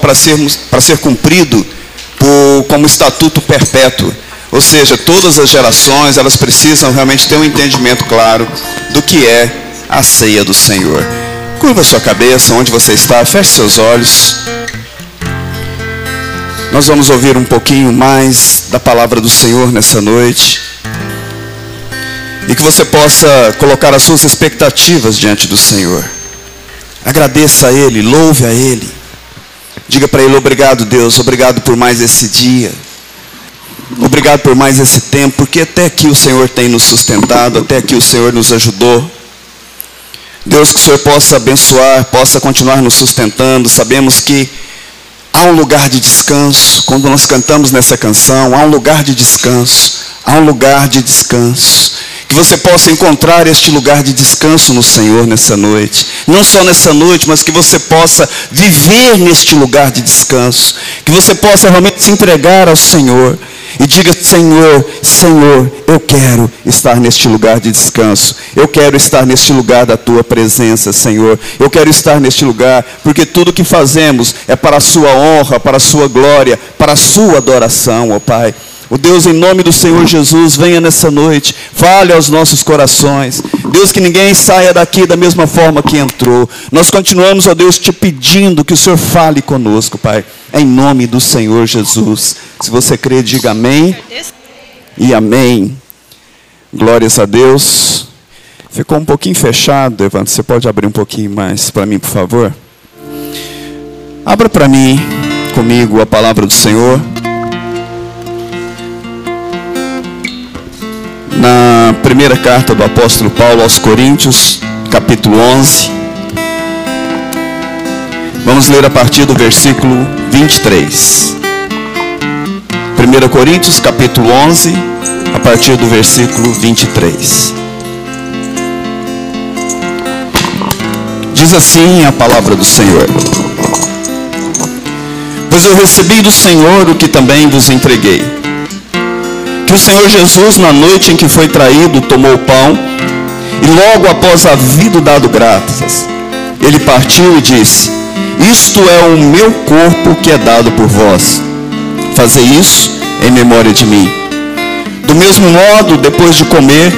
para ser, para ser cumprido por, como estatuto perpétuo. Ou seja, todas as gerações, elas precisam realmente ter um entendimento claro do que é a ceia do Senhor. Curva sua cabeça, onde você está, feche seus olhos. Nós vamos ouvir um pouquinho mais da palavra do Senhor nessa noite. E que você possa colocar as suas expectativas diante do Senhor. Agradeça a Ele, louve a Ele. Diga para Ele: obrigado, Deus, obrigado por mais esse dia. Obrigado por mais esse tempo, porque até aqui o Senhor tem nos sustentado, até aqui o Senhor nos ajudou. Deus, que o Senhor possa abençoar, possa continuar nos sustentando. Sabemos que há um lugar de descanso. Quando nós cantamos nessa canção, há um lugar de descanso. Há um lugar de descanso. Que você possa encontrar este lugar de descanso no Senhor nessa noite. Não só nessa noite, mas que você possa viver neste lugar de descanso. Que você possa realmente se entregar ao Senhor. E diga: Senhor, Senhor, eu quero estar neste lugar de descanso. Eu quero estar neste lugar da tua presença, Senhor. Eu quero estar neste lugar, porque tudo que fazemos é para a sua honra, para a sua glória, para a sua adoração, ó Pai. O Deus, em nome do Senhor Jesus, venha nessa noite, fale aos nossos corações. Deus, que ninguém saia daqui da mesma forma que entrou. Nós continuamos, ó Deus, te pedindo que o Senhor fale conosco, Pai, em nome do Senhor Jesus. Se você crê, diga amém e amém. Glórias a Deus. Ficou um pouquinho fechado, Evandro. Você pode abrir um pouquinho mais para mim, por favor? Abra para mim, comigo, a palavra do Senhor. Na primeira carta do apóstolo Paulo aos Coríntios, capítulo 11. Vamos ler a partir do versículo 23. 1 Coríntios, capítulo 11, a partir do versículo 23. Diz assim a palavra do Senhor: Pois eu recebi do Senhor o que também vos entreguei que o Senhor Jesus, na noite em que foi traído, tomou o pão e logo após havido dado graças, ele partiu e disse: Isto é o meu corpo que é dado por vós. Fazei isso em memória de mim. Do mesmo modo, depois de comer,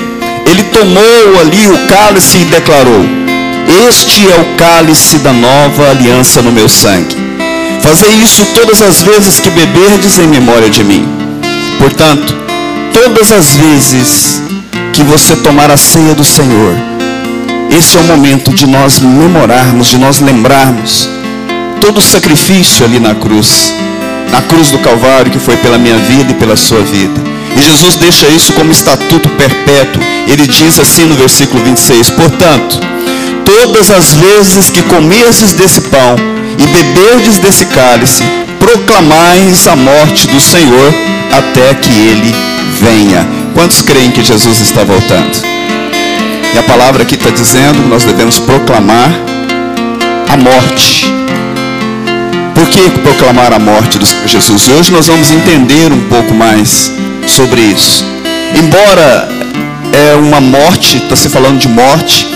ele tomou ali o cálice e declarou: Este é o cálice da nova aliança no meu sangue. Fazei isso todas as vezes que beberdes em memória de mim. Portanto, todas as vezes que você tomar a ceia do Senhor, esse é o momento de nós memorarmos, de nós lembrarmos todo o sacrifício ali na cruz, na cruz do Calvário que foi pela minha vida e pela sua vida. E Jesus deixa isso como estatuto perpétuo. Ele diz assim no versículo 26: Portanto, todas as vezes que comerdes desse pão e beberdes desse cálice, proclamais a morte do Senhor até que ele venha. Quantos creem que Jesus está voltando? E a palavra aqui está dizendo que nós devemos proclamar a morte. Por que proclamar a morte do Senhor Jesus? Hoje nós vamos entender um pouco mais sobre isso. Embora é uma morte, está se falando de morte,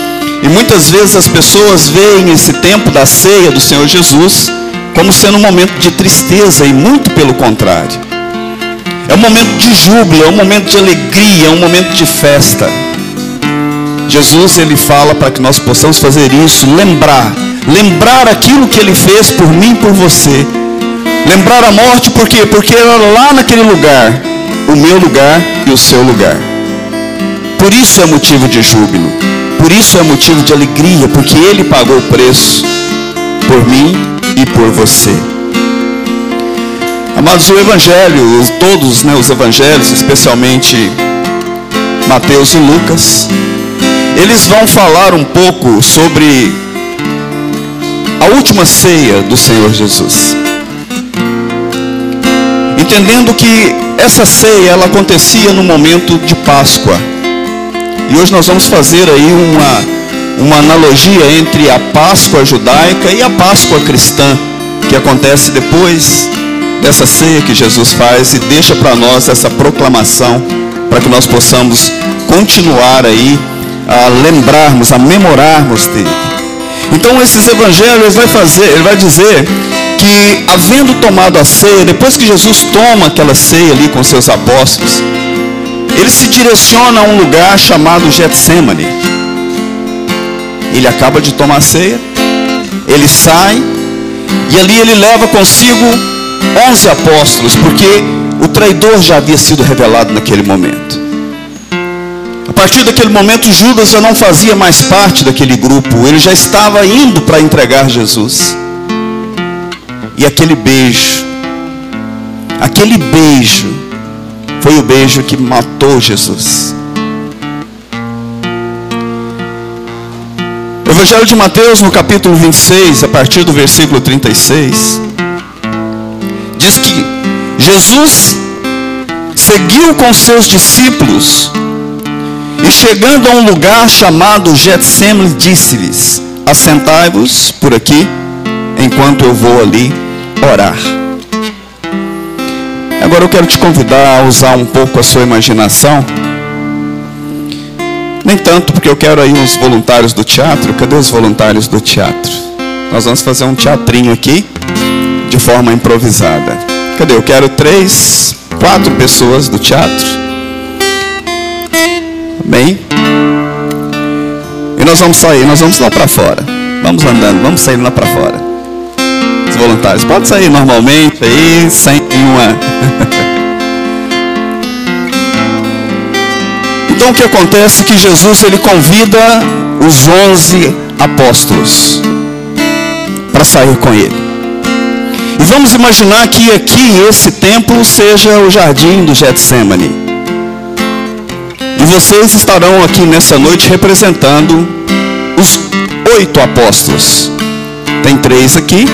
e muitas vezes as pessoas veem esse tempo da ceia do Senhor Jesus como sendo um momento de tristeza, e muito pelo contrário. É um momento de júbilo, é um momento de alegria, é um momento de festa. Jesus ele fala para que nós possamos fazer isso, lembrar, lembrar aquilo que ele fez por mim e por você. Lembrar a morte por quê? Porque era lá naquele lugar, o meu lugar e o seu lugar. Por isso é motivo de júbilo, por isso é motivo de alegria, porque ele pagou o preço por mim e por você. Amados, o Evangelho, todos né, os Evangelhos, especialmente Mateus e Lucas, eles vão falar um pouco sobre a última ceia do Senhor Jesus. Entendendo que essa ceia ela acontecia no momento de Páscoa. E hoje nós vamos fazer aí uma, uma analogia entre a Páscoa judaica e a Páscoa cristã, que acontece depois dessa ceia que Jesus faz e deixa para nós essa proclamação para que nós possamos continuar aí a lembrarmos, a memorarmos dele. Então esses evangelhos vai fazer, ele vai dizer que havendo tomado a ceia, depois que Jesus toma aquela ceia ali com seus apóstolos, ele se direciona a um lugar chamado Getsemane. Ele acaba de tomar a ceia, ele sai, e ali ele leva consigo onze apóstolos, porque o traidor já havia sido revelado naquele momento. A partir daquele momento, Judas já não fazia mais parte daquele grupo, ele já estava indo para entregar Jesus. E aquele beijo, aquele beijo, foi o beijo que matou Jesus. Evangelho de Mateus, no capítulo 26, a partir do versículo 36, diz que Jesus seguiu com seus discípulos e chegando a um lugar chamado Getsemane, disse-lhes: Assentai-vos por aqui, enquanto eu vou ali orar. Agora eu quero te convidar a usar um pouco a sua imaginação. Nem tanto porque eu quero aí uns voluntários do teatro. Cadê os voluntários do teatro? Nós vamos fazer um teatrinho aqui forma improvisada. Cadê? Eu quero três, quatro pessoas do teatro. Bem. E nós vamos sair, nós vamos lá para fora. Vamos andando, vamos sair lá para fora. Os voluntários, pode sair normalmente aí, sem nenhuma. então o que acontece é que Jesus ele convida os onze apóstolos para sair com ele. E vamos imaginar que aqui esse templo seja o jardim do Getsemane. E vocês estarão aqui nessa noite representando os oito apóstolos. Tem três aqui.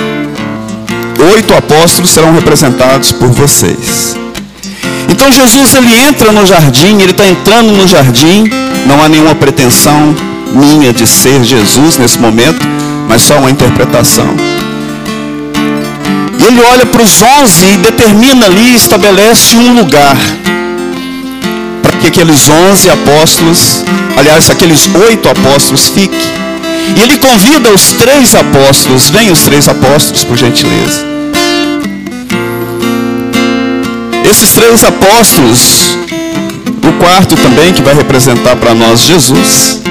Oito apóstolos serão representados por vocês. Então Jesus ele entra no jardim, ele está entrando no jardim. Não há nenhuma pretensão minha de ser Jesus nesse momento, mas só uma interpretação. Ele olha para os onze e determina ali, estabelece um lugar para que aqueles onze apóstolos, aliás, aqueles oito apóstolos fiquem. E ele convida os três apóstolos, vem os três apóstolos, por gentileza. Esses três apóstolos, o quarto também, que vai representar para nós Jesus.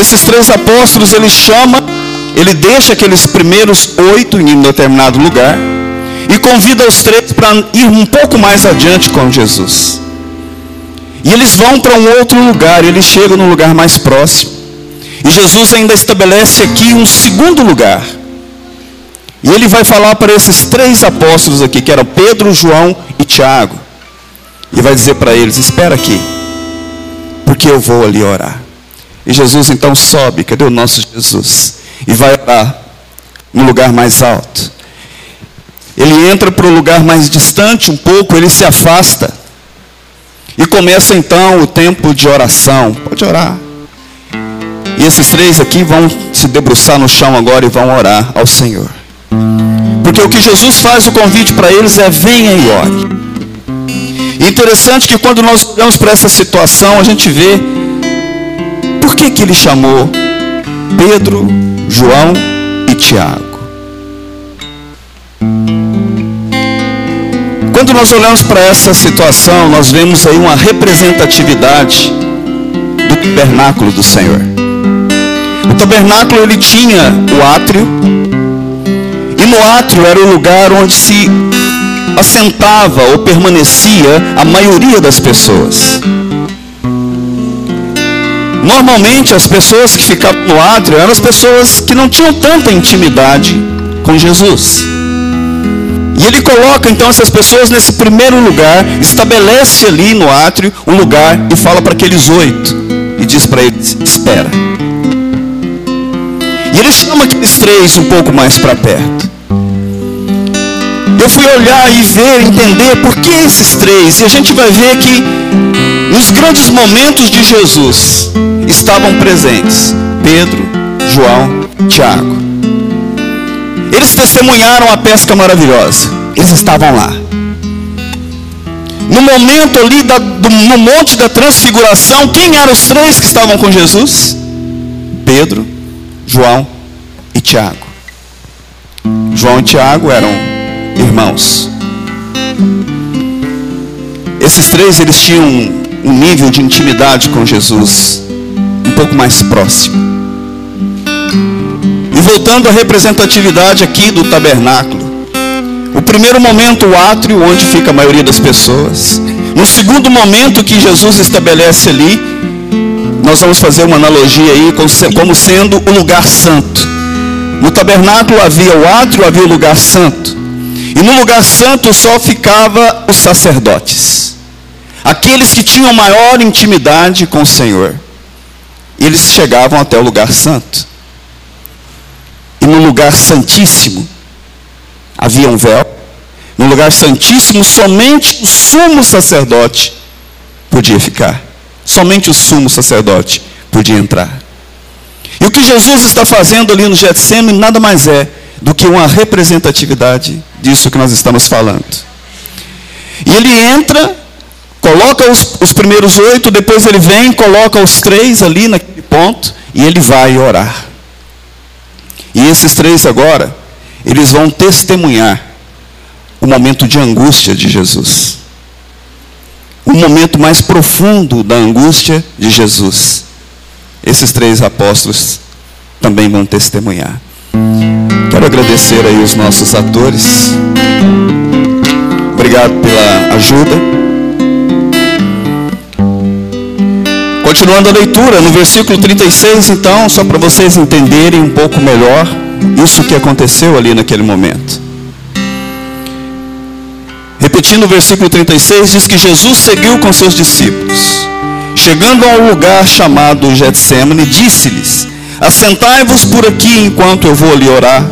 Esses três apóstolos ele chama ele deixa aqueles primeiros oito em um determinado lugar e convida os três para ir um pouco mais adiante com Jesus. E eles vão para um outro lugar, eles chegam no lugar mais próximo. E Jesus ainda estabelece aqui um segundo lugar. E ele vai falar para esses três apóstolos aqui, que eram Pedro, João e Tiago. E vai dizer para eles: Espera aqui, porque eu vou ali orar. E Jesus então sobe, cadê o nosso Jesus? E vai orar no lugar mais alto. Ele entra para o lugar mais distante um pouco, ele se afasta. E começa então o tempo de oração. Pode orar. E esses três aqui vão se debruçar no chão agora e vão orar ao Senhor. Porque o que Jesus faz o convite para eles é venha e ore. Interessante que quando nós olhamos para essa situação, a gente vê por que, que ele chamou Pedro, João e Tiago. Quando nós olhamos para essa situação, nós vemos aí uma representatividade do tabernáculo do Senhor. O tabernáculo ele tinha o átrio, e no átrio era o lugar onde se assentava ou permanecia a maioria das pessoas. Normalmente as pessoas que ficavam no átrio eram as pessoas que não tinham tanta intimidade com Jesus. E ele coloca então essas pessoas nesse primeiro lugar, estabelece ali no átrio um lugar e fala para aqueles oito e diz para eles: espera. E ele chama aqueles três um pouco mais para perto. Eu fui olhar e ver, entender por que esses três, e a gente vai ver que nos grandes momentos de Jesus, estavam presentes Pedro, João, Tiago. Eles testemunharam a pesca maravilhosa. Eles estavam lá. No momento ali da, do, no monte da transfiguração, quem eram os três que estavam com Jesus? Pedro, João e Tiago. João e Tiago eram irmãos. Esses três eles tinham um nível de intimidade com Jesus um pouco mais próximo. E voltando à representatividade aqui do tabernáculo. O primeiro momento, o átrio, onde fica a maioria das pessoas. No segundo momento que Jesus estabelece ali, nós vamos fazer uma analogia aí como sendo o lugar santo. No tabernáculo havia o átrio, havia o lugar santo. E no lugar santo só ficava os sacerdotes. Aqueles que tinham maior intimidade com o Senhor. Eles chegavam até o lugar santo. E no lugar santíssimo havia um véu. No lugar santíssimo somente o sumo sacerdote podia ficar. Somente o sumo sacerdote podia entrar. E o que Jesus está fazendo ali no Getsemane nada mais é do que uma representatividade disso que nós estamos falando. E ele entra, coloca os, os primeiros oito, depois ele vem, coloca os três ali naquele ponto, e ele vai orar. E esses três agora, eles vão testemunhar o momento de angústia de Jesus. O momento mais profundo da angústia de Jesus. Esses três apóstolos também vão testemunhar. Quero agradecer aí os nossos atores. Obrigado pela ajuda. Continuando a leitura, no versículo 36, então, só para vocês entenderem um pouco melhor isso que aconteceu ali naquele momento. Repetindo o versículo 36, diz que Jesus seguiu com seus discípulos. Chegando a um lugar chamado Getsemane, disse-lhes: Assentai-vos por aqui enquanto eu vou ali orar.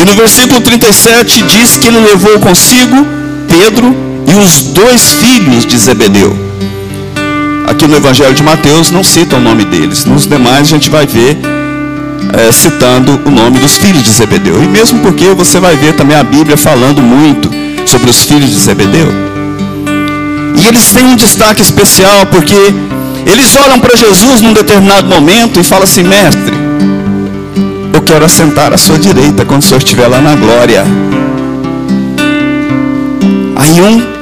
E no versículo 37 diz que ele levou consigo Pedro e os dois filhos de Zebedeu. Aqui no Evangelho de Mateus não cita o nome deles. Nos demais a gente vai ver é, citando o nome dos filhos de Zebedeu. E mesmo porque você vai ver também a Bíblia falando muito sobre os filhos de Zebedeu. E eles têm um destaque especial porque eles olham para Jesus num determinado momento e falam assim: Mestre, eu quero assentar à sua direita quando o Senhor estiver lá na glória. Aí um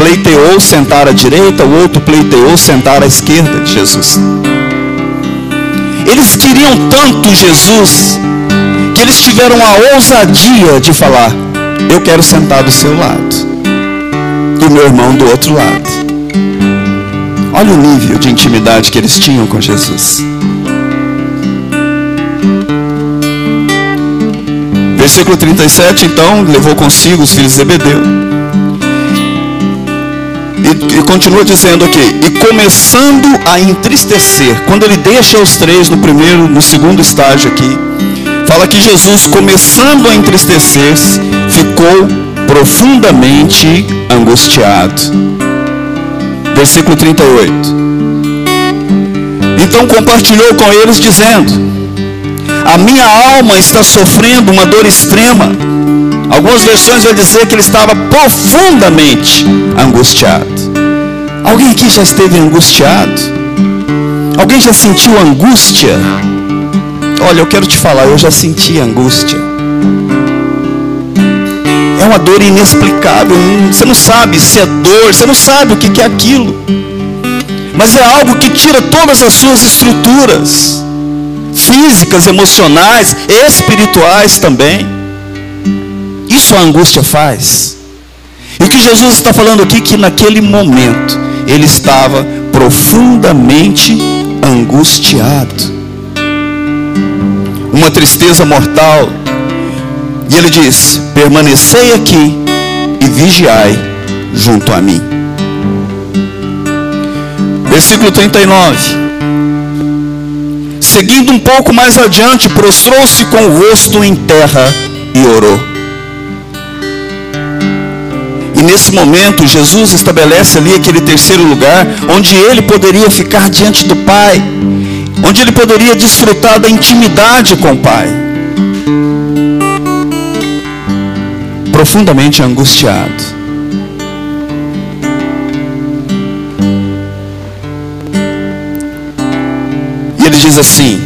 pleiteou sentar à direita, o outro pleiteou sentar à esquerda de Jesus. Eles queriam tanto Jesus que eles tiveram a ousadia de falar: Eu quero sentar do seu lado e o meu irmão do outro lado. Olha o nível de intimidade que eles tinham com Jesus. Versículo 37, então, levou consigo os filhos de Zebedeu. E, e, continua dizendo aqui, e começando a entristecer, quando ele deixa os três no primeiro, no segundo estágio aqui, fala que Jesus, começando a entristecer-se, ficou profundamente angustiado. Versículo 38. Então compartilhou com eles, dizendo: A minha alma está sofrendo uma dor extrema. Algumas versões vão dizer que ele estava profundamente angustiado. Alguém aqui já esteve angustiado? Alguém já sentiu angústia? Olha, eu quero te falar, eu já senti angústia. É uma dor inexplicável. Você não sabe se é dor, você não sabe o que é aquilo. Mas é algo que tira todas as suas estruturas físicas, emocionais, espirituais também. Isso a angústia faz. E o que Jesus está falando aqui que naquele momento ele estava profundamente angustiado. Uma tristeza mortal. E ele diz: "Permanecei aqui e vigiai junto a mim." Versículo 39. Seguindo um pouco mais adiante, prostrou-se com o rosto em terra e orou. E nesse momento, Jesus estabelece ali aquele terceiro lugar, onde ele poderia ficar diante do Pai, onde ele poderia desfrutar da intimidade com o Pai. Profundamente angustiado. E ele diz assim: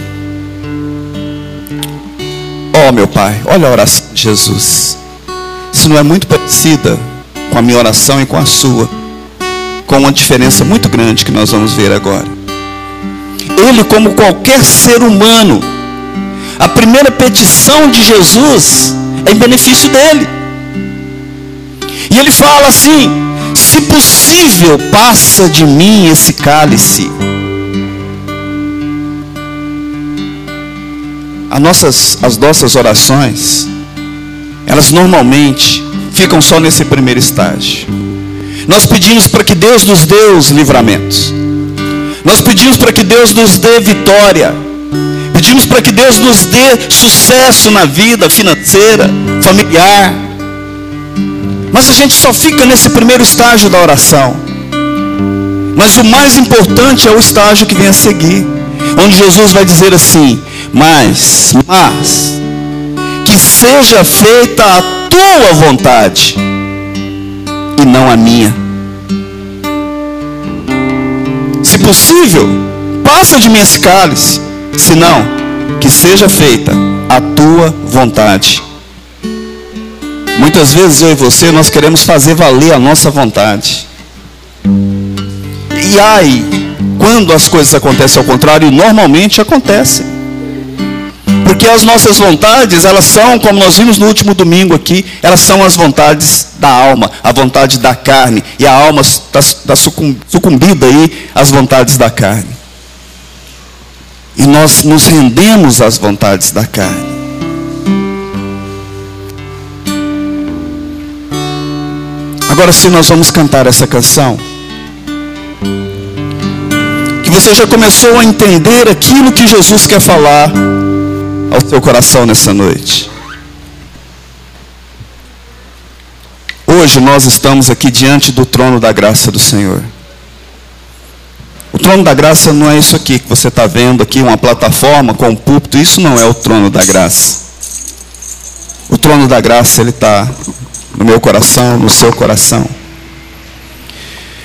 Ó oh, meu Pai, olha a oração de Jesus. Isso não é muito parecida com a minha oração e com a sua, com uma diferença muito grande que nós vamos ver agora. Ele, como qualquer ser humano, a primeira petição de Jesus é em benefício dele. E ele fala assim: se possível, passa de mim esse cálice. As nossas, as nossas orações, elas normalmente ficam só nesse primeiro estágio. Nós pedimos para que Deus nos dê os livramentos. Nós pedimos para que Deus nos dê vitória. Pedimos para que Deus nos dê sucesso na vida financeira, familiar. Mas a gente só fica nesse primeiro estágio da oração. Mas o mais importante é o estágio que vem a seguir, onde Jesus vai dizer assim: Mas, mas, que seja feita a tua vontade e não a minha. Se possível, passa de mim esse cálice, senão, que seja feita a tua vontade Muitas vezes eu e você nós queremos fazer valer a nossa vontade. E ai, quando as coisas acontecem ao contrário, normalmente acontecem. Porque as nossas vontades, elas são, como nós vimos no último domingo aqui, elas são as vontades da alma, a vontade da carne. E a alma está, está sucumbida aí às vontades da carne. E nós nos rendemos às vontades da carne. Agora sim nós vamos cantar essa canção. Que você já começou a entender aquilo que Jesus quer falar ao seu coração nessa noite. Hoje nós estamos aqui diante do trono da graça do Senhor. O trono da graça não é isso aqui que você está vendo aqui, uma plataforma com um púlpito. Isso não é o trono da graça. O trono da graça ele está no meu coração, no seu coração.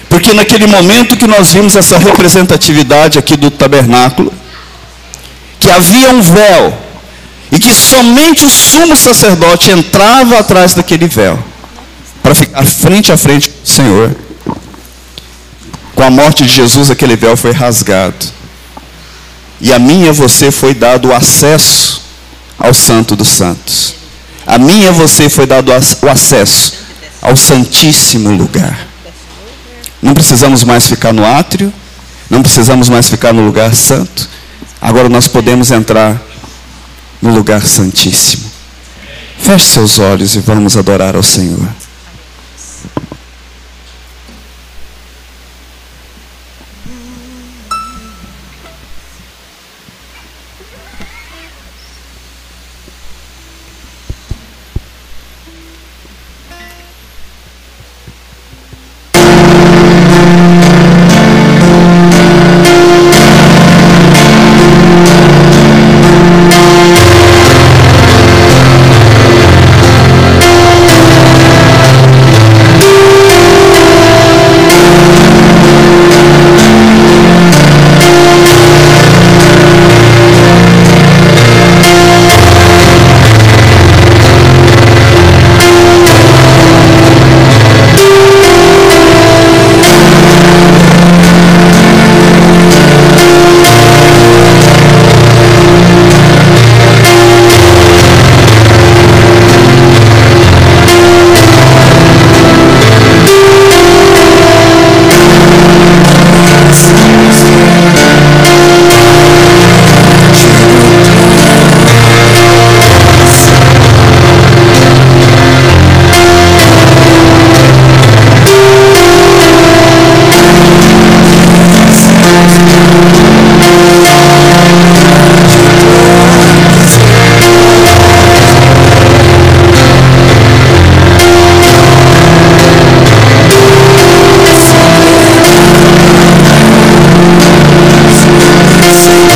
Porque naquele momento que nós vimos essa representatividade aqui do tabernáculo, que havia um véu, e que somente o sumo sacerdote entrava atrás daquele véu, para ficar frente a frente com o Senhor. Com a morte de Jesus, aquele véu foi rasgado. E a mim e a você foi dado o acesso ao Santo dos Santos. A mim e a você foi dado o acesso ao Santíssimo lugar. Não precisamos mais ficar no átrio, não precisamos mais ficar no lugar santo. Agora nós podemos entrar no lugar santíssimo. Feche seus olhos e vamos adorar ao Senhor. Thank.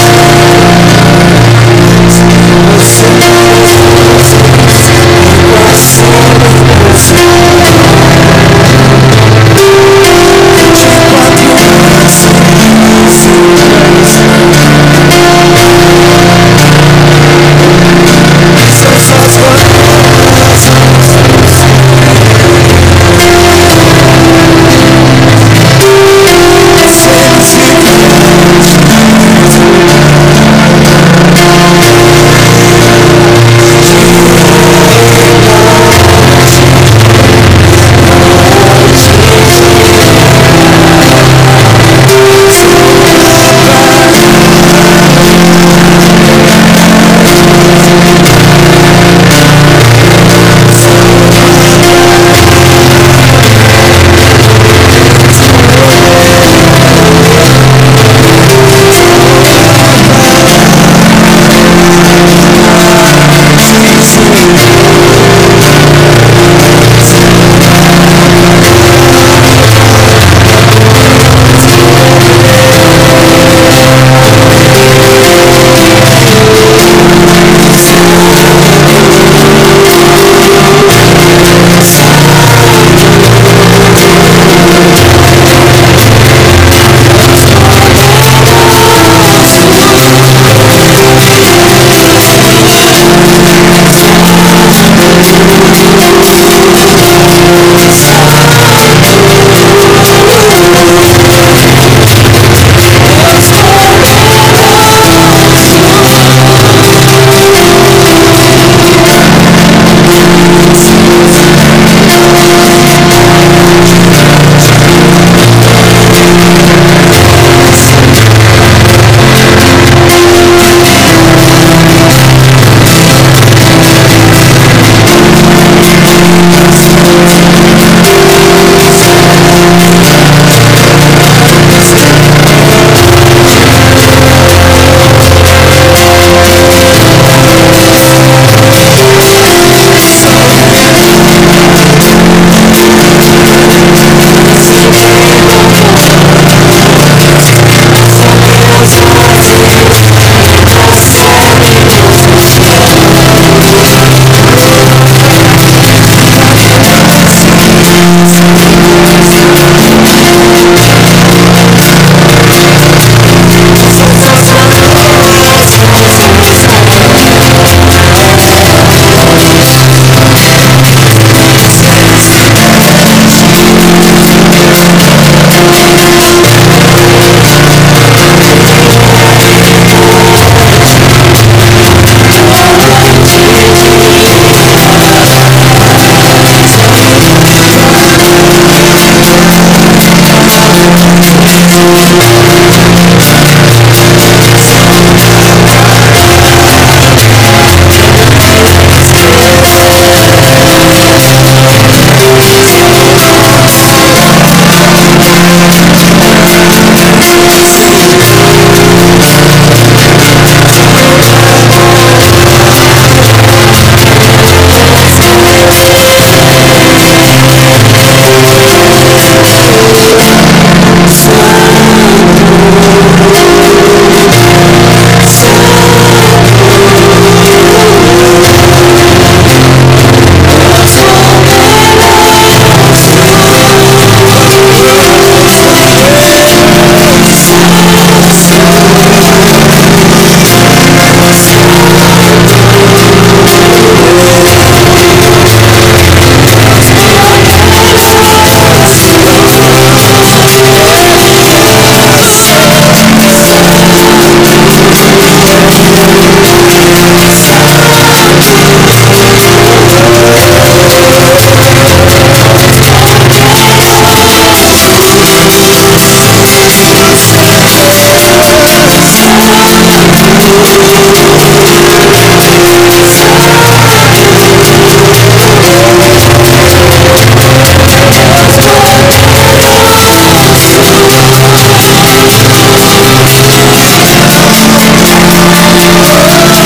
É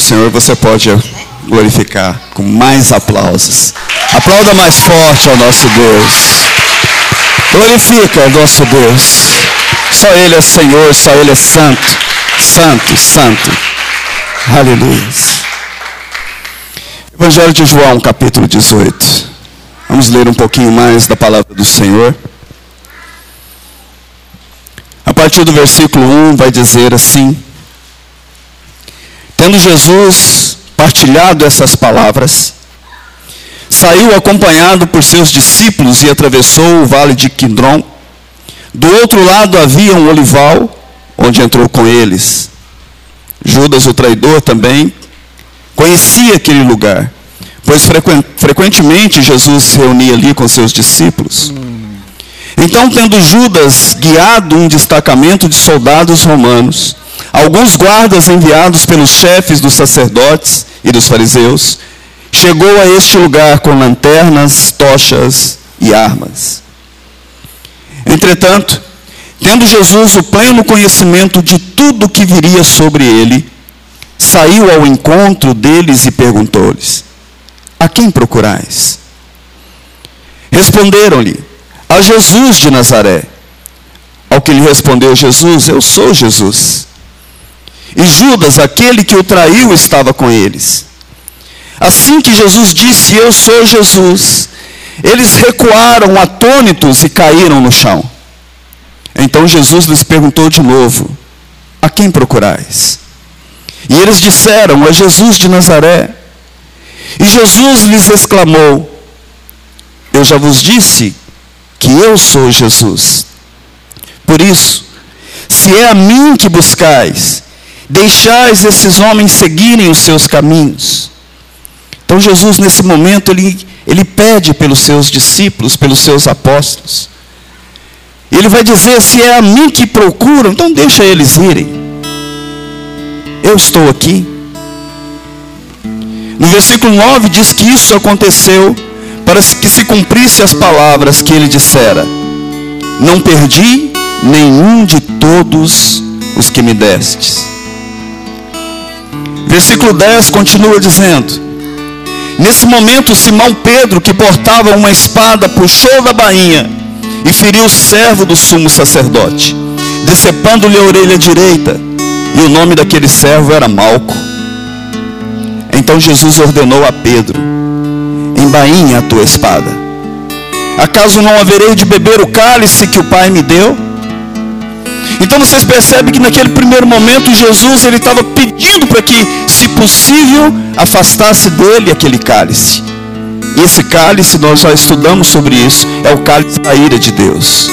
Senhor, você pode glorificar com mais aplausos. Aplauda mais forte ao nosso Deus. Glorifica ao nosso Deus. Só Ele é Senhor, só Ele é santo. Santo, santo. Aleluia. Evangelho de João, capítulo 18. Vamos ler um pouquinho mais da palavra do Senhor. A partir do versículo 1 vai dizer assim: Tendo Jesus partilhado essas palavras, saiu acompanhado por seus discípulos e atravessou o vale de Quindron. Do outro lado havia um olival, onde entrou com eles. Judas, o traidor, também conhecia aquele lugar, pois frequentemente Jesus se reunia ali com seus discípulos. Então, tendo Judas guiado um destacamento de soldados romanos, alguns guardas enviados pelos chefes dos sacerdotes e dos fariseus, chegou a este lugar com lanternas, tochas e armas. Entretanto, tendo Jesus o pleno conhecimento de tudo que viria sobre ele, saiu ao encontro deles e perguntou-lhes: A quem procurais? Responderam-lhe: A Jesus de Nazaré. Ao que lhe respondeu Jesus: Eu sou Jesus. E Judas, aquele que o traiu, estava com eles. Assim que Jesus disse: Eu sou Jesus, eles recuaram atônitos e caíram no chão. Então Jesus lhes perguntou de novo: A quem procurais? E eles disseram: A Jesus de Nazaré. E Jesus lhes exclamou: Eu já vos disse que eu sou Jesus. Por isso, se é a mim que buscais, deixais esses homens seguirem os seus caminhos. Então Jesus, nesse momento, ele, ele pede pelos seus discípulos, pelos seus apóstolos. Ele vai dizer: se é a mim que procuram, então deixa eles irem. Eu estou aqui. No versículo 9 diz que isso aconteceu para que se cumprisse as palavras que ele dissera: Não perdi nenhum de todos os que me destes. Versículo 10 continua dizendo: Nesse momento, Simão Pedro, que portava uma espada, puxou da bainha e feriu o servo do sumo sacerdote, decepando-lhe a orelha direita. E o nome daquele servo era Malco. Então Jesus ordenou a Pedro: Embainha a tua espada. Acaso não haverei de beber o cálice que o Pai me deu? Então vocês percebem que naquele primeiro momento Jesus ele estava pedindo para que, se possível, afastasse dele aquele cálice. E esse cálice, nós já estudamos sobre isso, é o cálice da ira de Deus.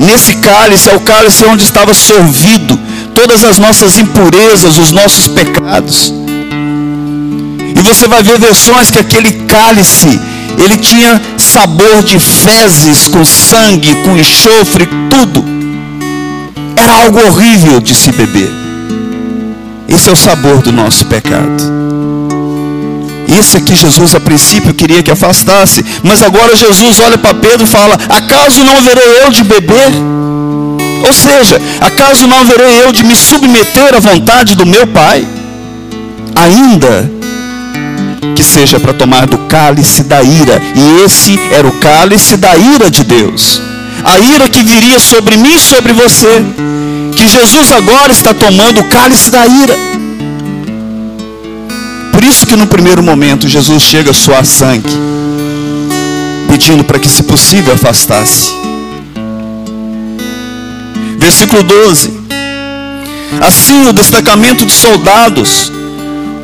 Nesse cálice é o cálice onde estava sorvido todas as nossas impurezas, os nossos pecados. E você vai ver versões que aquele cálice, ele tinha sabor de fezes, com sangue, com enxofre, tudo. Era algo horrível de se beber. Esse é o sabor do nosso pecado. Esse aqui Jesus a princípio queria que afastasse, mas agora Jesus olha para Pedro e fala: Acaso não haverei eu de beber? Ou seja, acaso não haverei eu de me submeter à vontade do meu Pai? Ainda que seja para tomar do cálice da ira, e esse era o cálice da ira de Deus a ira que viria sobre mim e sobre você, que Jesus agora está tomando o cálice da ira. Por isso que no primeiro momento Jesus chega a suar sangue, pedindo para que, se possível, afastasse. Versículo 12. Assim o destacamento de soldados,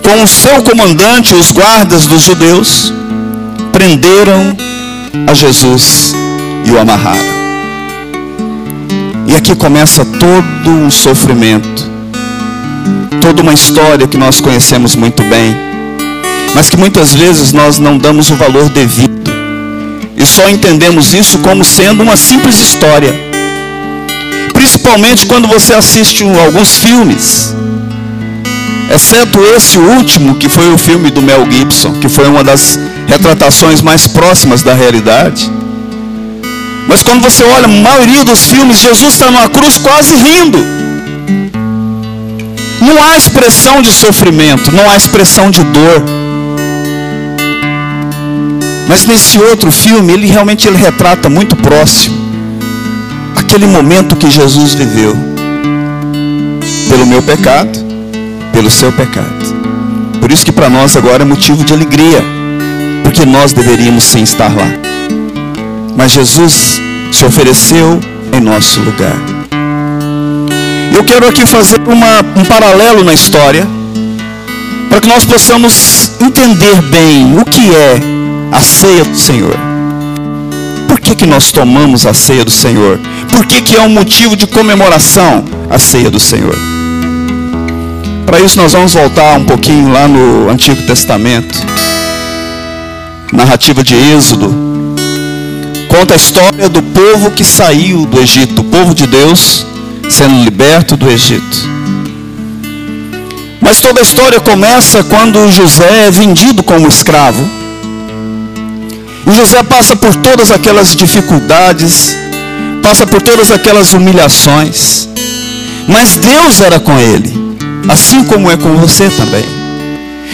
com o seu comandante, os guardas dos judeus, prenderam a Jesus e o amarraram. E aqui começa todo um sofrimento, toda uma história que nós conhecemos muito bem, mas que muitas vezes nós não damos o valor devido e só entendemos isso como sendo uma simples história. Principalmente quando você assiste alguns filmes, exceto esse último, que foi o filme do Mel Gibson, que foi uma das retratações mais próximas da realidade. Mas quando você olha a maioria dos filmes, Jesus está numa cruz quase rindo. Não há expressão de sofrimento, não há expressão de dor. Mas nesse outro filme, ele realmente ele retrata muito próximo aquele momento que Jesus viveu pelo meu pecado, pelo seu pecado. Por isso que para nós agora é motivo de alegria, porque nós deveríamos sim estar lá mas Jesus se ofereceu em nosso lugar. Eu quero aqui fazer uma, um paralelo na história para que nós possamos entender bem o que é a ceia do Senhor. Por que, que nós tomamos a ceia do Senhor? Por que, que é um motivo de comemoração a ceia do Senhor? Para isso nós vamos voltar um pouquinho lá no Antigo Testamento. Narrativa de Êxodo. Conta a história do povo que saiu do Egito, o povo de Deus sendo liberto do Egito. Mas toda a história começa quando José é vendido como escravo. E José passa por todas aquelas dificuldades, passa por todas aquelas humilhações. Mas Deus era com ele, assim como é com você também.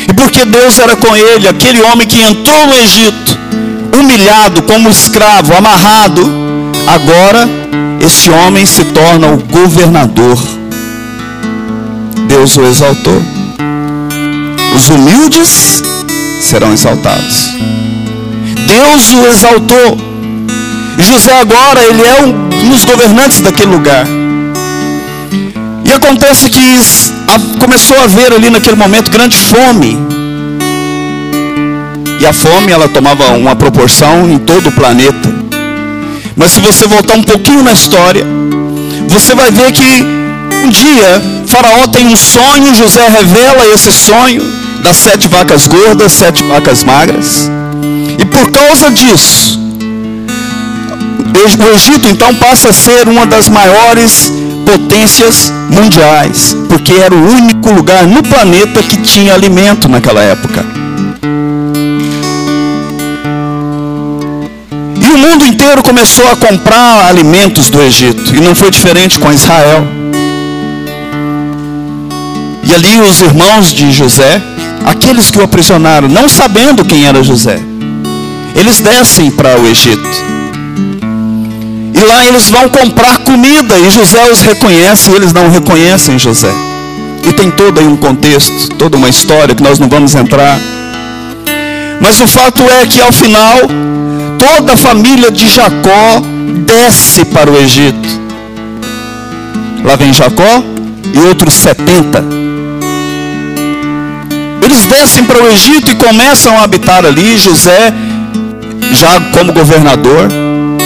E porque Deus era com ele, aquele homem que entrou no Egito, humilhado como escravo, amarrado, agora esse homem se torna o governador Deus o exaltou. Os humildes serão exaltados. Deus o exaltou. José agora, ele é um dos governantes daquele lugar. E acontece que começou a haver ali naquele momento grande fome. E a fome, ela tomava uma proporção em todo o planeta. Mas se você voltar um pouquinho na história, você vai ver que um dia Faraó tem um sonho, José revela esse sonho das sete vacas gordas, sete vacas magras. E por causa disso, o Egito então passa a ser uma das maiores potências mundiais, porque era o único lugar no planeta que tinha alimento naquela época. Mundo inteiro começou a comprar alimentos do Egito, e não foi diferente com Israel. E ali os irmãos de José, aqueles que o aprisionaram, não sabendo quem era José, eles descem para o Egito. E lá eles vão comprar comida e José os reconhece e eles não reconhecem José. E tem todo aí um contexto, toda uma história que nós não vamos entrar. Mas o fato é que ao final, toda a família de Jacó desce para o Egito. Lá vem Jacó e outros 70 eles descem para o Egito e começam a habitar ali. José, já como governador,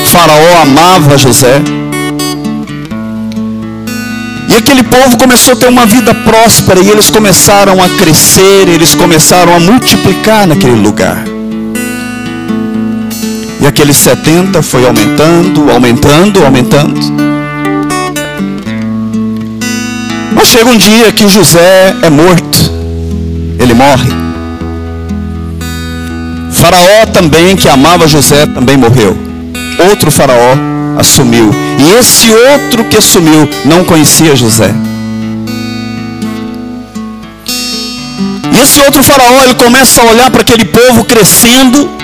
Faraó amava José. E aquele povo começou a ter uma vida próspera e eles começaram a crescer, eles começaram a multiplicar naquele lugar. Aqueles 70 foi aumentando, aumentando, aumentando. Mas chega um dia que José é morto ele morre. Faraó também, que amava José, também morreu. Outro faraó assumiu. E esse outro que assumiu não conhecia José. E esse outro faraó, ele começa a olhar para aquele povo crescendo,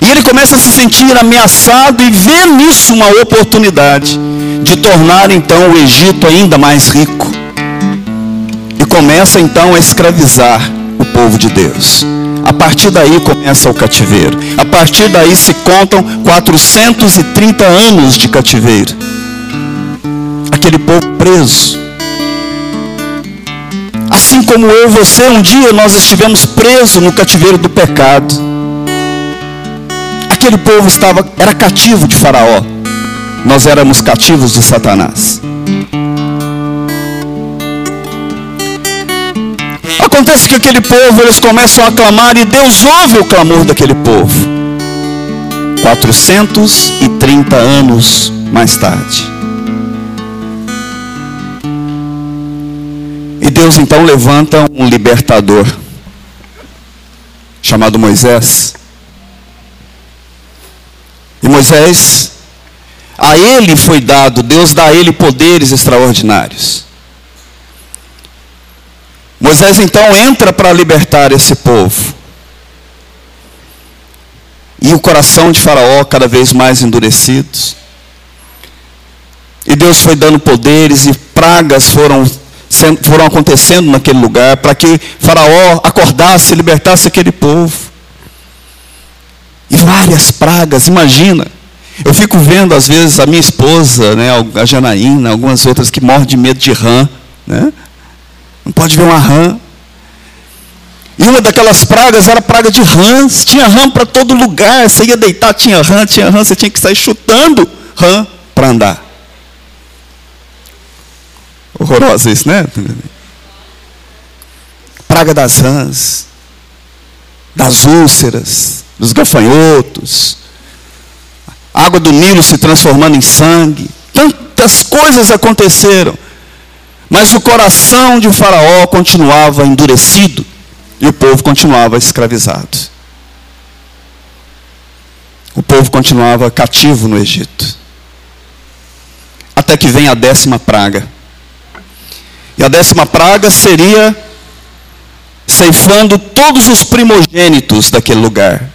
e ele começa a se sentir ameaçado e vê nisso uma oportunidade de tornar então o Egito ainda mais rico. E começa então a escravizar o povo de Deus. A partir daí começa o cativeiro. A partir daí se contam 430 anos de cativeiro. Aquele povo preso. Assim como eu e você, um dia nós estivemos presos no cativeiro do pecado. Aquele povo estava, era cativo de Faraó. Nós éramos cativos de Satanás. Acontece que aquele povo, eles começam a clamar e Deus ouve o clamor daquele povo. 430 anos mais tarde. E Deus então levanta um libertador, chamado Moisés. E Moisés, a ele foi dado, Deus dá a ele poderes extraordinários. Moisés então entra para libertar esse povo. E o coração de Faraó cada vez mais endurecidos. E Deus foi dando poderes e pragas foram, foram acontecendo naquele lugar para que Faraó acordasse, libertasse aquele povo. E várias pragas, imagina. Eu fico vendo às vezes a minha esposa, né, a Janaína, algumas outras que morrem de medo de rã, né? Não pode ver uma rã. E uma daquelas pragas era praga de rãs. Tinha rã para todo lugar. Você ia deitar, tinha rã, tinha rã. Você tinha que sair chutando rã para andar. Horroroso isso, né? Praga das rãs, das úlceras, dos gafanhotos, água do Nilo se transformando em sangue. Tantas coisas aconteceram. Mas o coração de Faraó continuava endurecido. E o povo continuava escravizado. O povo continuava cativo no Egito. Até que vem a décima praga. E a décima praga seria ceifando todos os primogênitos daquele lugar.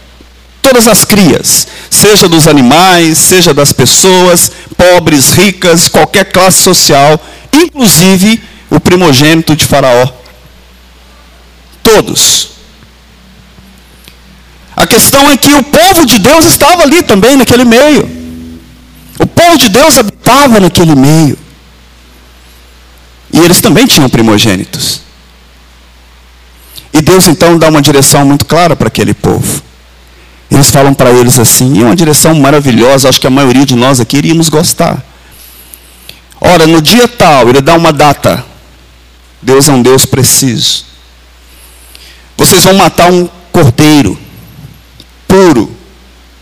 Todas as crias, seja dos animais, seja das pessoas, pobres, ricas, qualquer classe social, inclusive o primogênito de Faraó todos. A questão é que o povo de Deus estava ali também, naquele meio. O povo de Deus habitava naquele meio. E eles também tinham primogênitos. E Deus então dá uma direção muito clara para aquele povo. Eles falam para eles assim, e uma direção maravilhosa, acho que a maioria de nós aqui iríamos gostar. Ora, no dia tal, ele dá uma data. Deus é um Deus preciso. Vocês vão matar um cordeiro puro,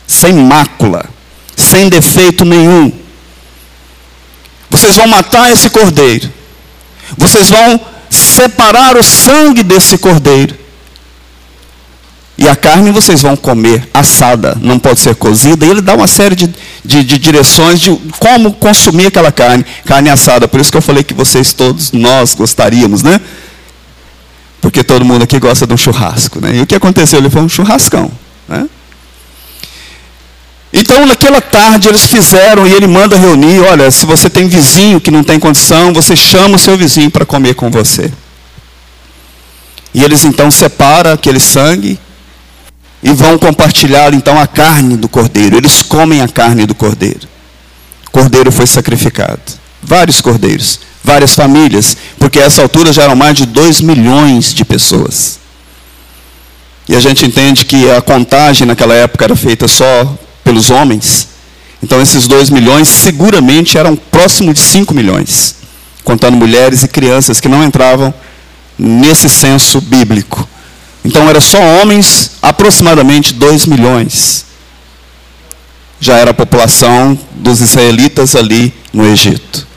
sem mácula, sem defeito nenhum. Vocês vão matar esse cordeiro. Vocês vão separar o sangue desse cordeiro. E a carne vocês vão comer assada, não pode ser cozida. E ele dá uma série de, de, de, direções de como consumir aquela carne, carne assada. Por isso que eu falei que vocês todos, nós gostaríamos, né? Porque todo mundo aqui gosta de um churrasco. Né? E o que aconteceu? Ele foi um churrascão. Né? Então, naquela tarde, eles fizeram e ele manda reunir: olha, se você tem vizinho que não tem condição, você chama o seu vizinho para comer com você. E eles então separam aquele sangue e vão compartilhar então a carne do cordeiro. Eles comem a carne do cordeiro. O cordeiro foi sacrificado. Vários cordeiros várias famílias, porque a essa altura já eram mais de 2 milhões de pessoas. E a gente entende que a contagem naquela época era feita só pelos homens. Então esses 2 milhões seguramente eram próximo de 5 milhões, contando mulheres e crianças que não entravam nesse censo bíblico. Então era só homens, aproximadamente 2 milhões. Já era a população dos israelitas ali no Egito.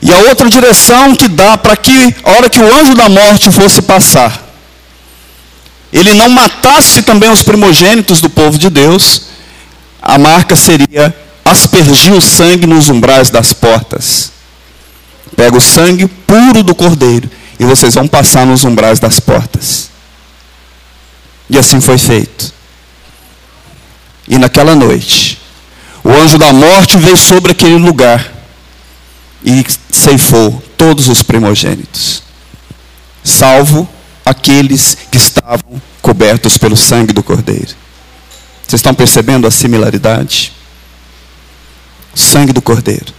E a outra direção que dá para que, a hora que o anjo da morte fosse passar, ele não matasse também os primogênitos do povo de Deus, a marca seria aspergir o sangue nos umbrais das portas. Pega o sangue puro do cordeiro e vocês vão passar nos umbrais das portas. E assim foi feito. E naquela noite, o anjo da morte veio sobre aquele lugar e ceifou todos os primogênitos, salvo aqueles que estavam cobertos pelo sangue do Cordeiro. Vocês estão percebendo a similaridade? Sangue do Cordeiro.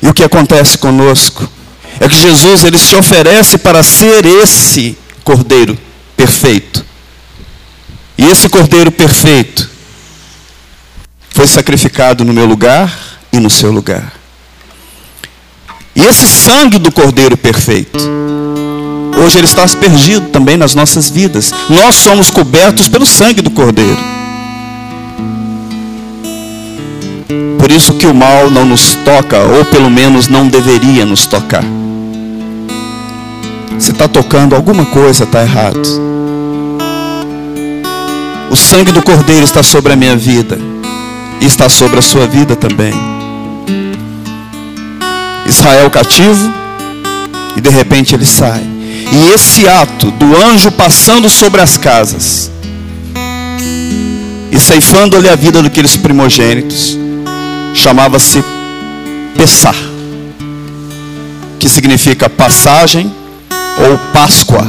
E o que acontece conosco é que Jesus ele se oferece para ser esse Cordeiro perfeito. E esse Cordeiro perfeito foi sacrificado no meu lugar e no seu lugar. E esse sangue do Cordeiro perfeito, hoje ele está aspergido também nas nossas vidas. Nós somos cobertos pelo sangue do Cordeiro. Por isso que o mal não nos toca, ou pelo menos não deveria nos tocar. Se está tocando alguma coisa, está errado. O sangue do Cordeiro está sobre a minha vida e está sobre a sua vida também. Israel cativo, e de repente ele sai. E esse ato do anjo passando sobre as casas e ceifando-lhe a vida daqueles primogênitos, chamava-se Pessar, que significa passagem ou Páscoa.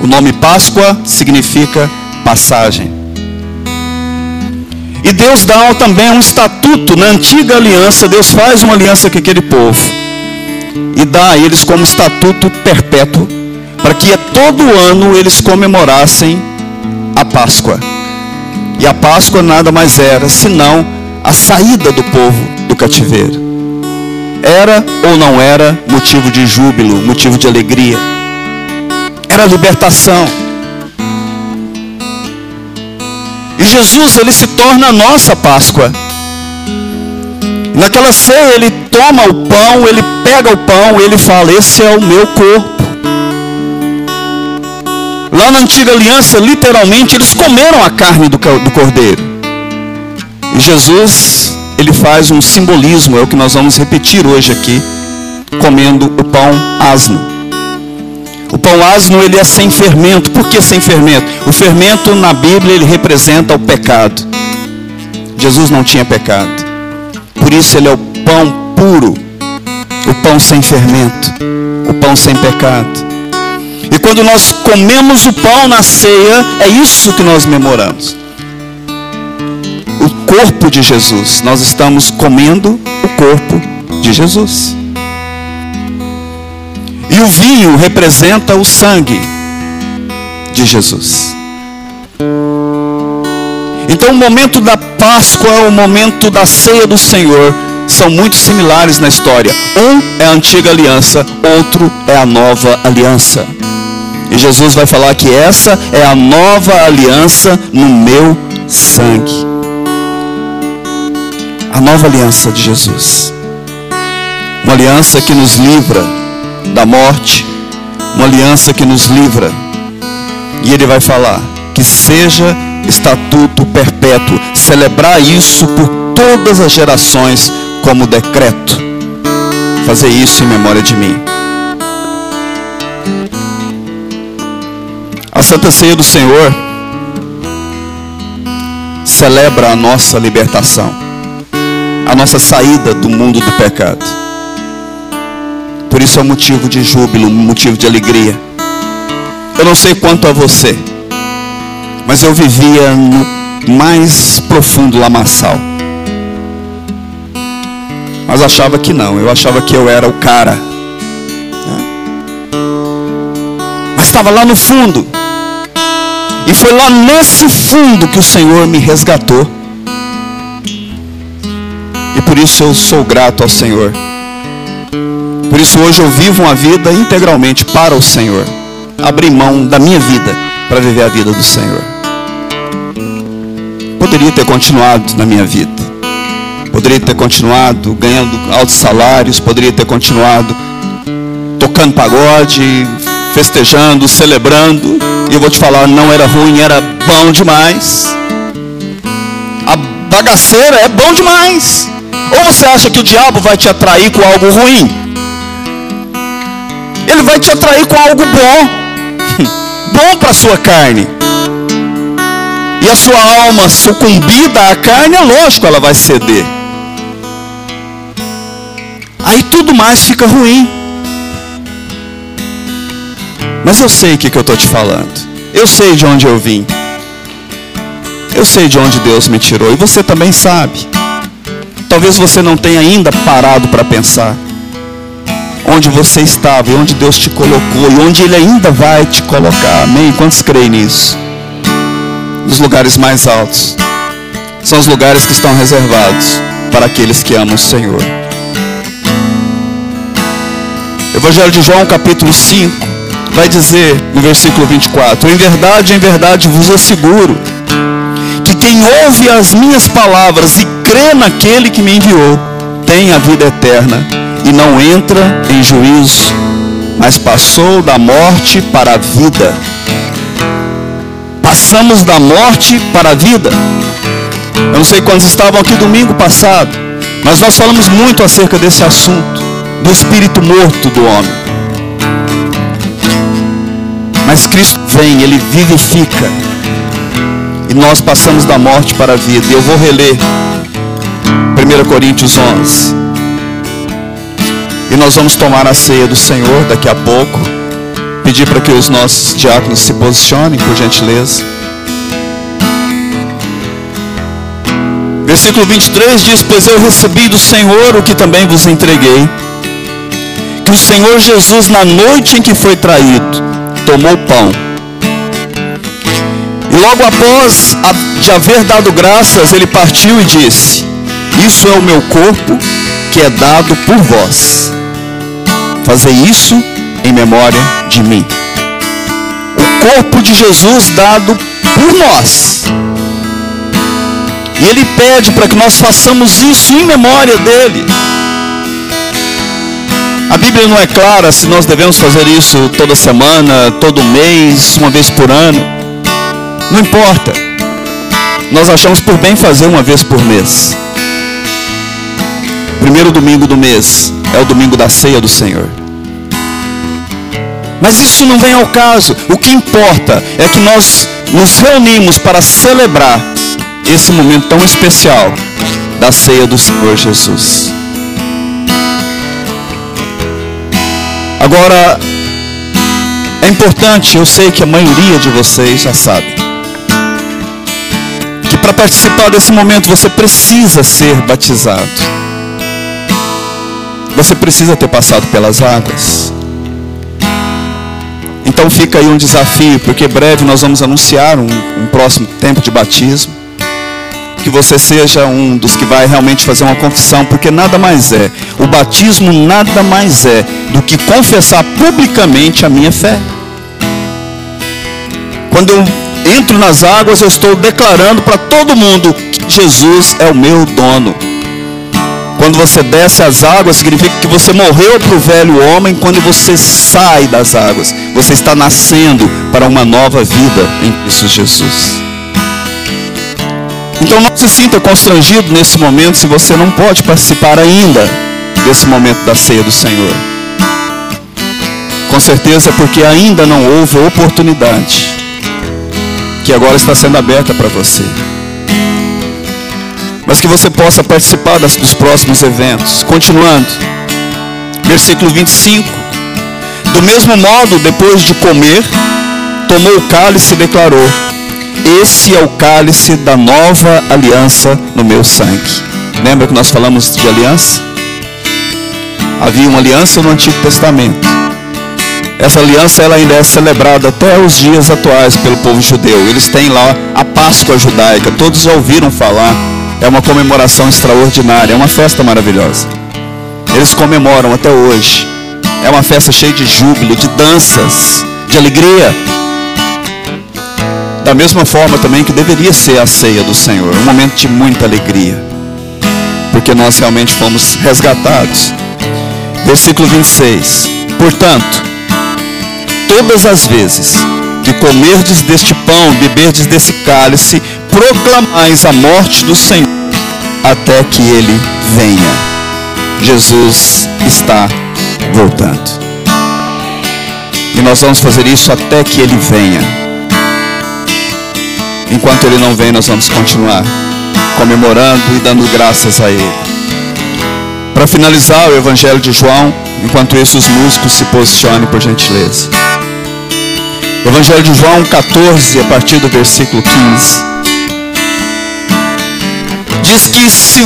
O nome Páscoa significa passagem. E Deus dá também um estatuto na antiga aliança. Deus faz uma aliança com aquele povo. e dá a eles como estatuto perpétuo, para que todo ano eles comemorassem a Páscoa. E a Páscoa nada mais era senão a saída do povo do cativeiro. Era ou não era motivo de júbilo, motivo de alegria. Era libertação. E Jesus, ele se torna a nossa Páscoa. Naquela ceia, ele toma o pão, ele pega o pão, ele fala: Esse é o meu corpo. Lá na antiga aliança, literalmente, eles comeram a carne do, do cordeiro. E Jesus, ele faz um simbolismo, é o que nós vamos repetir hoje aqui, comendo o pão asno. O pão asno ele é sem fermento. Por que sem fermento? O fermento na Bíblia ele representa o pecado. Jesus não tinha pecado. Por isso ele é o pão puro, o pão sem fermento, o pão sem pecado. E quando nós comemos o pão na ceia, é isso que nós memoramos. Corpo de Jesus. Nós estamos comendo o corpo de Jesus. E o vinho representa o sangue de Jesus. Então, o momento da Páscoa, o momento da ceia do Senhor, são muito similares na história. Um é a antiga aliança, outro é a nova aliança. E Jesus vai falar que essa é a nova aliança no meu sangue. A nova aliança de Jesus. Uma aliança que nos livra da morte, uma aliança que nos livra. E ele vai falar que seja estatuto perpétuo, celebrar isso por todas as gerações como decreto. Fazer isso em memória de mim. A Santa Ceia do Senhor celebra a nossa libertação, a nossa saída do mundo do pecado. Por isso é um motivo de júbilo, um motivo de alegria. Eu não sei quanto a você, mas eu vivia no mais profundo lamaçal. Mas achava que não, eu achava que eu era o cara. Mas estava lá no fundo. E foi lá nesse fundo que o Senhor me resgatou. Por isso eu sou grato ao Senhor. Por isso hoje eu vivo uma vida integralmente para o Senhor. Abri mão da minha vida para viver a vida do Senhor. Poderia ter continuado na minha vida. Poderia ter continuado ganhando altos salários, poderia ter continuado tocando pagode, festejando, celebrando. E eu vou te falar, não era ruim, era bom demais. A bagaceira é bom demais. Ou você acha que o diabo vai te atrair com algo ruim? Ele vai te atrair com algo bom, bom para a sua carne. E a sua alma sucumbida à carne, é lógico, ela vai ceder. Aí tudo mais fica ruim. Mas eu sei o que, que eu estou te falando. Eu sei de onde eu vim. Eu sei de onde Deus me tirou. E você também sabe. Talvez você não tenha ainda parado para pensar onde você estava e onde Deus te colocou e onde Ele ainda vai te colocar. Amém? Quantos creem nisso? Nos lugares mais altos. São os lugares que estão reservados para aqueles que amam o Senhor. Evangelho de João, capítulo 5, vai dizer no versículo 24: Em verdade, em verdade vos asseguro quem ouve as minhas palavras e crê naquele que me enviou, tem a vida eterna e não entra em juízo, mas passou da morte para a vida. Passamos da morte para a vida. Eu não sei quantos estavam aqui domingo passado, mas nós falamos muito acerca desse assunto, do espírito morto do homem. Mas Cristo vem, Ele vivifica. E nós passamos da morte para a vida. Eu vou reler 1 Coríntios 11. E nós vamos tomar a ceia do Senhor daqui a pouco. Pedir para que os nossos diáconos se posicionem, por gentileza. Versículo 23 diz: Pois eu recebi do Senhor o que também vos entreguei que o Senhor Jesus, na noite em que foi traído, tomou pão. Logo após de haver dado graças, ele partiu e disse: Isso é o meu corpo que é dado por vós. Fazer isso em memória de mim. O corpo de Jesus dado por nós. E ele pede para que nós façamos isso em memória dele. A Bíblia não é clara se nós devemos fazer isso toda semana, todo mês, uma vez por ano. Não importa. Nós achamos por bem fazer uma vez por mês. Primeiro domingo do mês é o domingo da ceia do Senhor. Mas isso não vem ao caso. O que importa é que nós nos reunimos para celebrar esse momento tão especial da ceia do Senhor Jesus. Agora, é importante, eu sei que a maioria de vocês já sabe, que para participar desse momento você precisa ser batizado. Você precisa ter passado pelas águas. Então fica aí um desafio, porque breve nós vamos anunciar um, um próximo tempo de batismo que você seja um dos que vai realmente fazer uma confissão, porque nada mais é, o batismo nada mais é do que confessar publicamente a minha fé. Quando eu entro nas águas, eu estou declarando para todo mundo que Jesus é o meu dono. Quando você desce as águas, significa que você morreu para o velho homem. Quando você sai das águas, você está nascendo para uma nova vida em Cristo Jesus. Então não se sinta constrangido nesse momento se você não pode participar ainda desse momento da ceia do Senhor. Com certeza é porque ainda não houve oportunidade que agora está sendo aberta para você. Mas que você possa participar das, dos próximos eventos. Continuando, versículo 25. Do mesmo modo, depois de comer, tomou o cálice e declarou: esse é o cálice da nova aliança no meu sangue. Lembra que nós falamos de aliança? Havia uma aliança no Antigo Testamento. Essa aliança ela ainda é celebrada até os dias atuais pelo povo judeu. Eles têm lá a Páscoa judaica. Todos ouviram falar. É uma comemoração extraordinária, é uma festa maravilhosa. Eles comemoram até hoje. É uma festa cheia de júbilo, de danças, de alegria. Da mesma forma também que deveria ser a ceia do Senhor, um momento de muita alegria, porque nós realmente fomos resgatados. Versículo 26. Portanto, todas as vezes que comerdes deste pão, beberdes desse cálice, proclamais a morte do Senhor até que ele venha. Jesus está voltando. E nós vamos fazer isso até que ele venha. Enquanto ele não vem, nós vamos continuar comemorando e dando graças a ele. Para finalizar o Evangelho de João, enquanto isso os músicos se posicionem por gentileza. Evangelho de João 14, a partir do versículo 15. Diz que se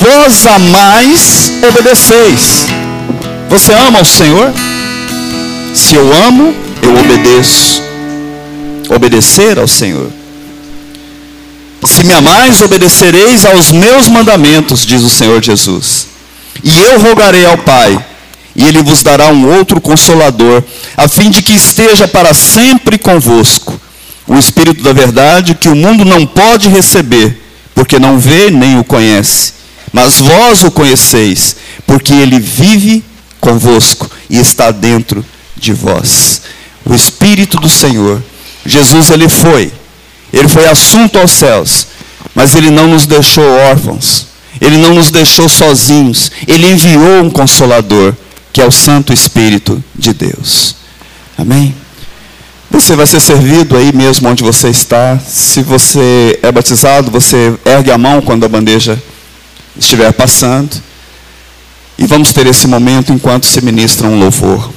vós amais, obedeceis. Você ama o Senhor? Se eu amo, eu obedeço. Obedecer ao Senhor. Se me amais, obedecereis aos meus mandamentos, diz o Senhor Jesus. E eu rogarei ao Pai, e ele vos dará um outro consolador, a fim de que esteja para sempre convosco. O Espírito da Verdade, que o mundo não pode receber, porque não vê nem o conhece. Mas vós o conheceis, porque ele vive convosco e está dentro de vós. O Espírito do Senhor, Jesus, ele foi ele foi assunto aos céus, mas ele não nos deixou órfãos. Ele não nos deixou sozinhos. Ele enviou um consolador, que é o Santo Espírito de Deus. Amém? Você vai ser servido aí mesmo onde você está. Se você é batizado, você ergue a mão quando a bandeja estiver passando. E vamos ter esse momento enquanto se ministra um louvor.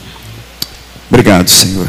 Obrigado, Senhor.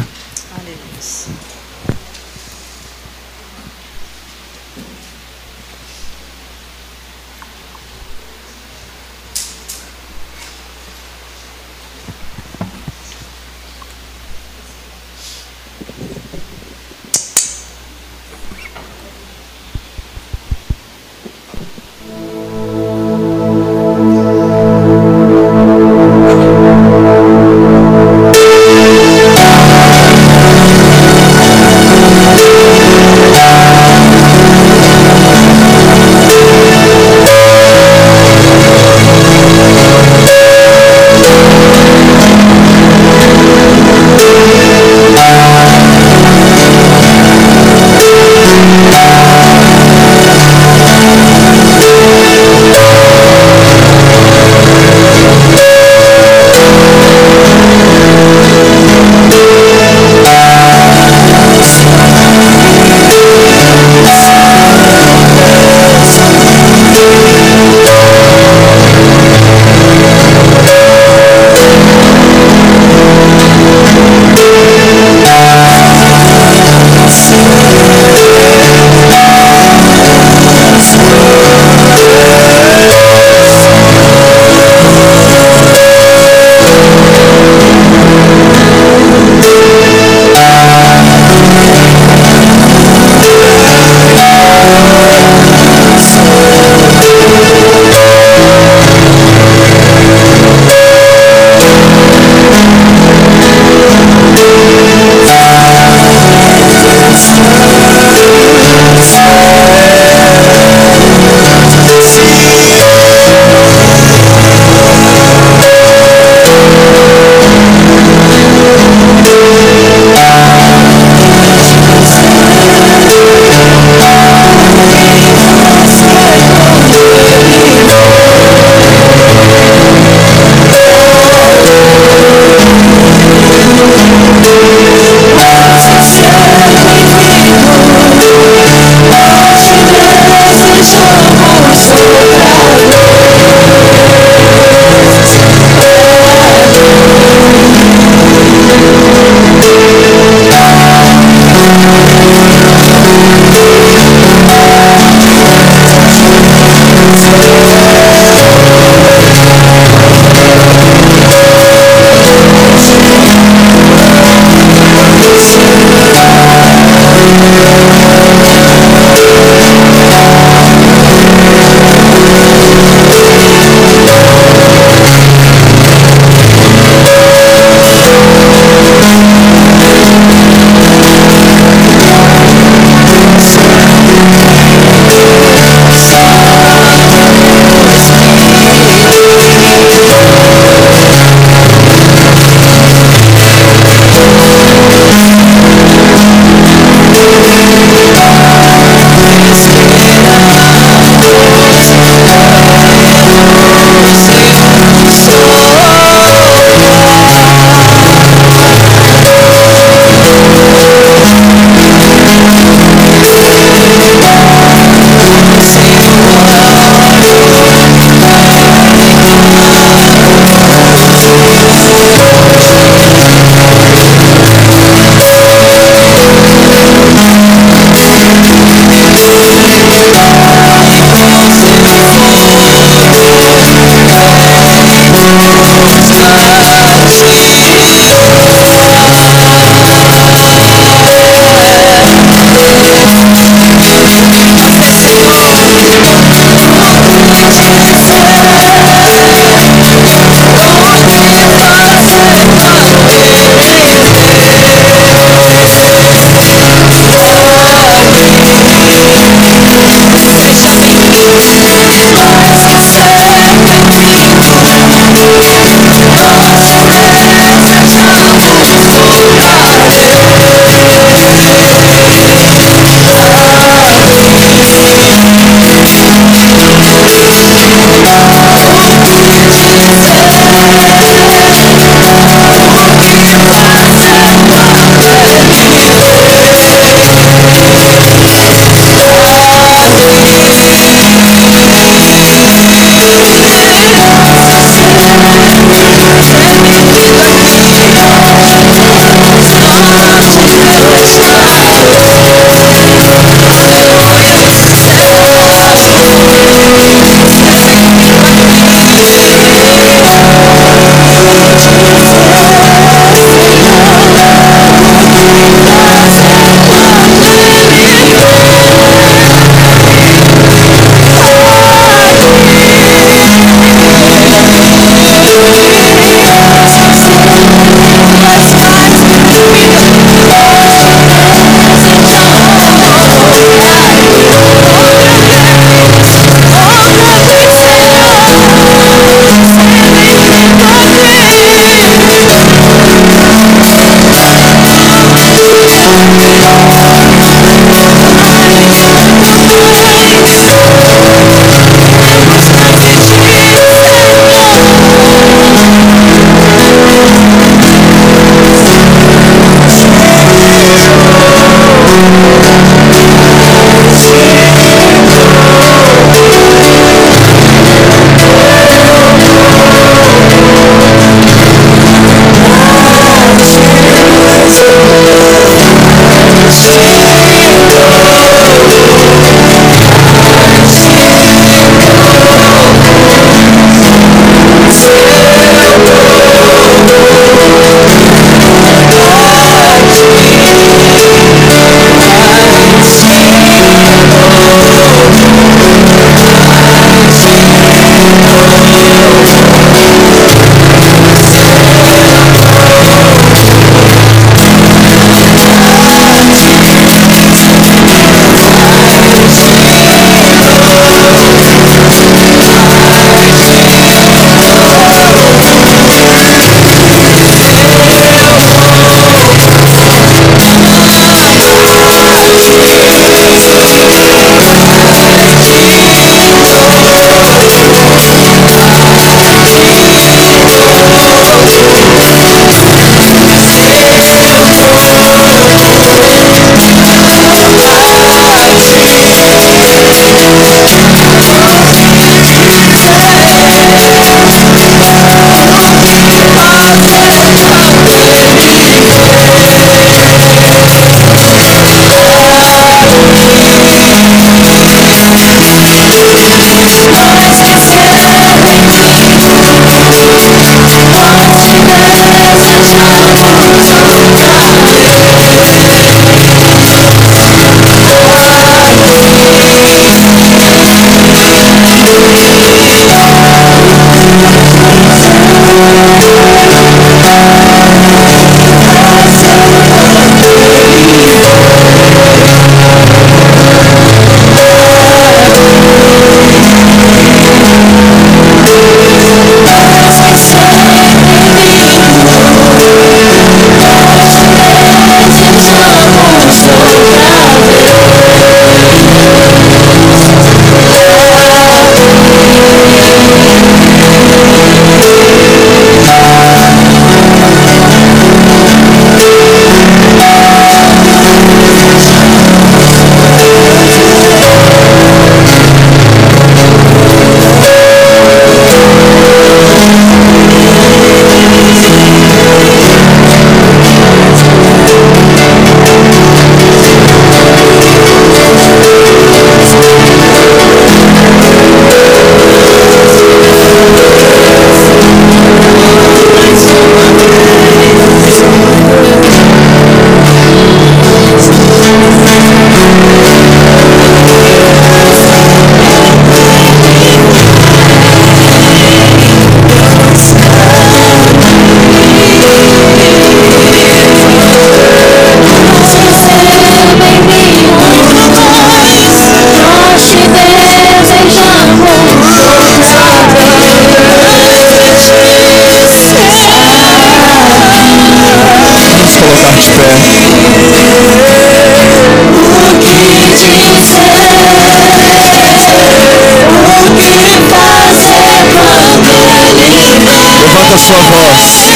A sua voz.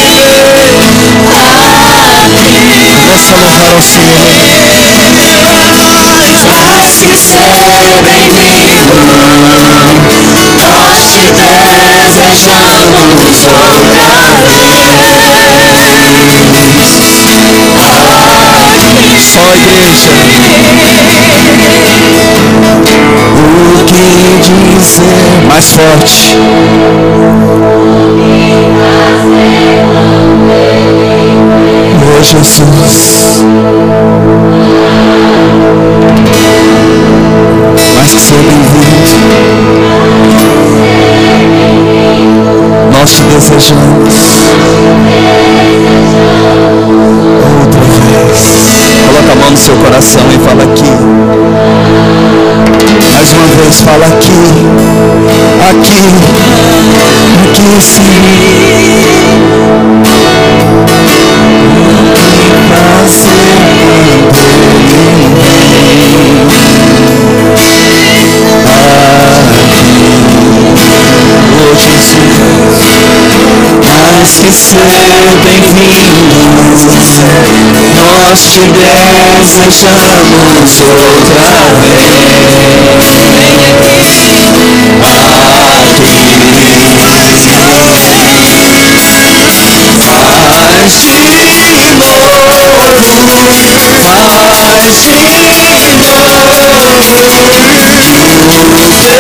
Começa a louvar ao Senhor. Que ser bem-vindo. Nós te desejamos outra vez. Ó igreja. O que dizer? Mais forte. Oh Jesus. Mais que ser bem-vindo. Nós te desejamos. Outra vez. Coloca a mão no seu coração e fala aqui. Mais uma vez, fala aqui. Aqui. Aqui, Senhor. Oh que ser bem-vindo, nós te desejamos outra vez. Faz de novo,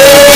faz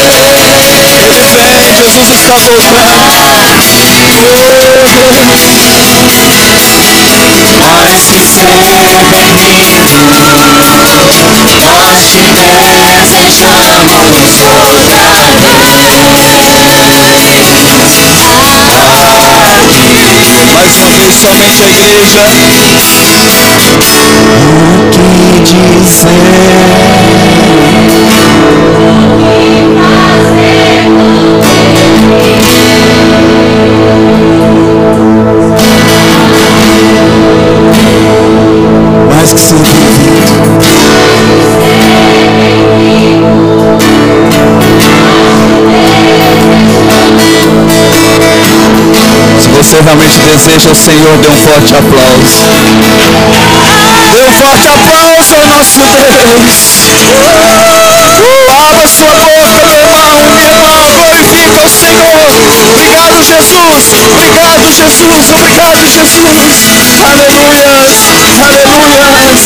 Jesus está voltando. Mais que ser bem-vindo, nós te desejamos outra Uma vez, somente a igreja. O que Mais que ser bem-vindo. Você realmente deseja Senhor, dê um forte aplauso. Dê um forte aplauso ao nosso Deus. Abra sua boca, meu irmão, minha irmã, glorifica o Senhor. Obrigado, Jesus. Obrigado, Jesus. Obrigado, Jesus. Aleluias. Aleluias.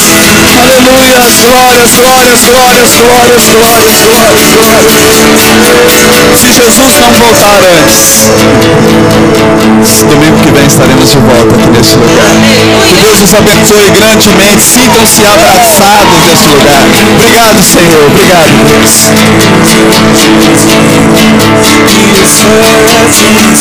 Aleluias. Glórias, glórias, glórias, glórias, glórias, glórias, glórias. Se Jesus não voltar antes, domingo que vem estaremos de volta aqui neste lugar. Que Deus os abençoe grandemente. Sintam-se abraçados neste lugar. Obrigado, Senhor. Obrigado, Deus.